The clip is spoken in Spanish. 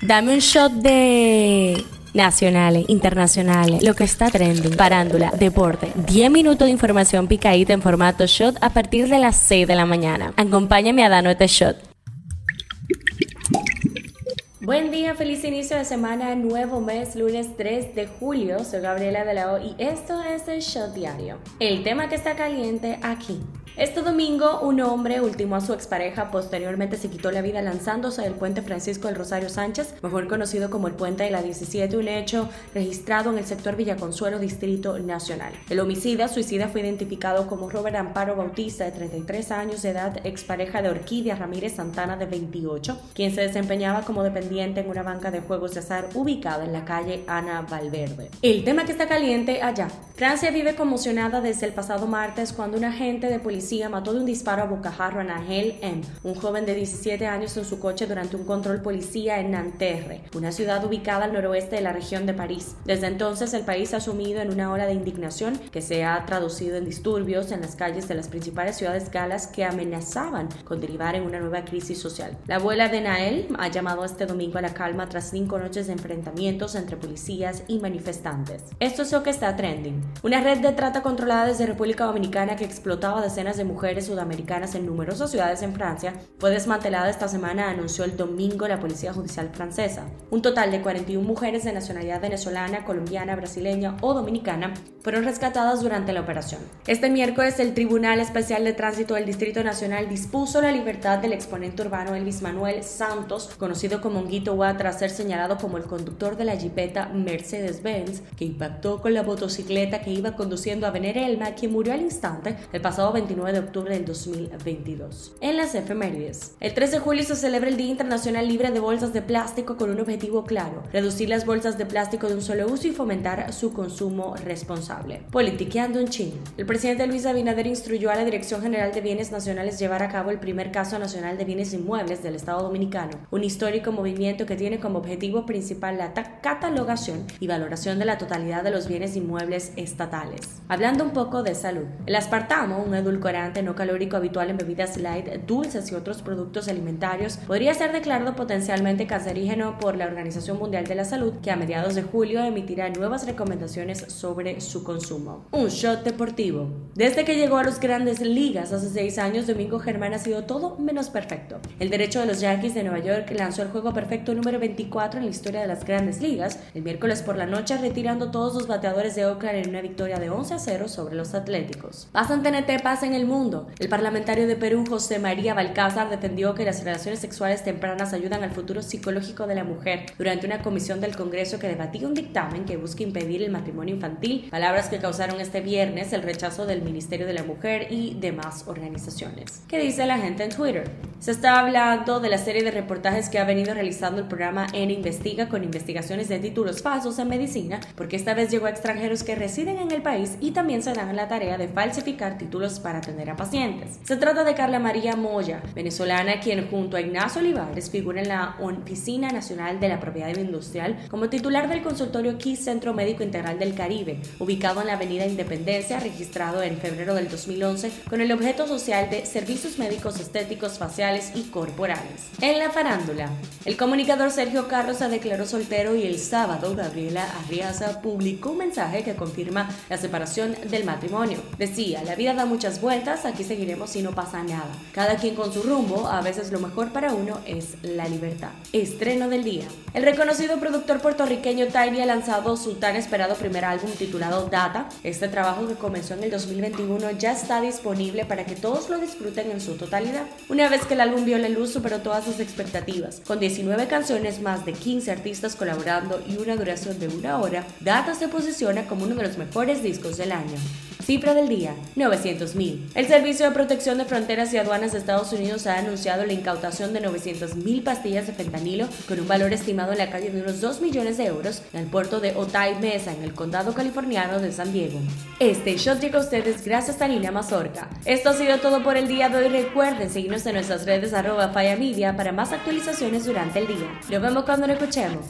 Dame un shot de nacionales, internacionales, lo que está trending, parándula, deporte, 10 minutos de información picadita en formato shot a partir de las 6 de la mañana. Acompáñame a darnos este shot. Buen día, feliz inicio de semana, nuevo mes, lunes 3 de julio. Soy Gabriela de la O y esto es el Shot Diario. El tema que está caliente aquí. Este domingo, un hombre ultimó a su expareja, posteriormente se quitó la vida lanzándose del puente Francisco del Rosario Sánchez, mejor conocido como el puente de la 17, un hecho registrado en el sector Villaconsuelo, Distrito Nacional. El homicida, suicida, fue identificado como Robert Amparo Bautista, de 33 años de edad, expareja de Orquídea Ramírez Santana, de 28, quien se desempeñaba como dependiente en una banca de juegos de azar ubicada en la calle Ana Valverde. El tema que está caliente allá. Francia vive conmocionada desde el pasado martes cuando un agente de policía mató de un disparo a bocajarro a Nahel M., un joven de 17 años en su coche durante un control policía en Nanterre, una ciudad ubicada al noroeste de la región de París. Desde entonces el país ha sumido en una ola de indignación que se ha traducido en disturbios en las calles de las principales ciudades galas que amenazaban con derivar en una nueva crisis social. La abuela de Nael ha llamado este domingo a la calma tras cinco noches de enfrentamientos entre policías y manifestantes. Esto es lo que está trending. Una red de trata controlada desde República Dominicana que explotaba decenas de mujeres sudamericanas en numerosas ciudades en Francia fue desmantelada esta semana, anunció el domingo la Policía Judicial francesa. Un total de 41 mujeres de nacionalidad venezolana, colombiana, brasileña o dominicana fueron rescatadas durante la operación. Este miércoles, el Tribunal Especial de Tránsito del Distrito Nacional dispuso la libertad del exponente urbano Elvis Manuel Santos, conocido como Honguito Wa, tras ser señalado como el conductor de la jipeta Mercedes-Benz, que impactó con la motocicleta que iba conduciendo a Venerelma, quien murió al instante el pasado 29 de octubre del 2022. En las efemérides, el 3 de julio se celebra el Día Internacional Libre de Bolsas de Plástico con un objetivo claro, reducir las bolsas de plástico de un solo uso y fomentar su consumo responsable. Politiqueando en China. El presidente Luis Abinader instruyó a la Dirección General de Bienes Nacionales llevar a cabo el primer caso nacional de bienes inmuebles del Estado Dominicano, un histórico movimiento que tiene como objetivo principal la catalogación y valoración de la totalidad de los bienes inmuebles estatales. Hablando un poco de salud, el aspartamo, un edulcorante no calórico habitual en bebidas light, dulces y otros productos alimentarios, podría ser declarado potencialmente cancerígeno por la Organización Mundial de la Salud, que a mediados de julio emitirá nuevas recomendaciones sobre su consumo. Un shot deportivo. Desde que llegó a las grandes ligas hace seis años, Domingo Germán ha sido todo menos perfecto. El derecho de los Yankees de Nueva York lanzó el juego perfecto número 24 en la historia de las grandes ligas el miércoles por la noche, retirando todos los bateadores de Oakland en una victoria de 11 a 0 sobre los Atléticos. Pasan TNT, pasa en el mundo. El parlamentario de Perú, José María Balcázar, defendió que las relaciones sexuales tempranas ayudan al futuro psicológico de la mujer durante una comisión del Congreso que debatía un dictamen que busca impedir el matrimonio infantil, palabras que causaron este viernes el rechazo del Ministerio de la Mujer y demás organizaciones. ¿Qué dice la gente en Twitter? Se está hablando de la serie de reportajes que ha venido realizando el programa N Investiga con investigaciones de títulos falsos en medicina, porque esta vez llegó a extranjeros que residen en el país y también se dan la tarea de falsificar títulos para tener a pacientes. Se trata de Carla María Moya, venezolana, quien junto a Ignacio Olivares figura en la Oficina Nacional de la Propiedad Industrial como titular del consultorio KISS Centro Médico Integral del Caribe, ubicado en la Avenida Independencia, registrado en febrero del 2011 con el objeto social de servicios médicos estéticos faciales y corporales. En la farándula, el comunicador Sergio Carlos se declaró soltero y el sábado Gabriela Arriaza publicó un mensaje que confirma la separación del matrimonio. Decía, la vida da muchas vueltas, aquí seguiremos si no pasa nada. Cada quien con su rumbo, a veces lo mejor para uno es la libertad. Estreno del día. El reconocido productor puertorriqueño Tiny ha lanzado su tan esperado primer álbum titulado Data. Este trabajo que comenzó en el 2021 ya está disponible para que todos lo disfruten en su totalidad. Una vez que el álbum vio la luz superó todas sus expectativas. Con 19 canciones, más de 15 artistas colaborando y una duración de una hora, Data se posiciona como uno de los mejores discos del año. Cifra del día, 900.000. El Servicio de Protección de Fronteras y Aduanas de Estados Unidos ha anunciado la incautación de 900.000 pastillas de fentanilo con un valor estimado en la calle de unos 2 millones de euros en el puerto de Otay Mesa, en el condado californiano de San Diego. Este shot llega a ustedes gracias a Nina Mazorca. Esto ha sido todo por el día de hoy. Recuerden seguirnos en nuestras redes arroba Media para más actualizaciones durante el día. Nos vemos cuando nos escuchemos.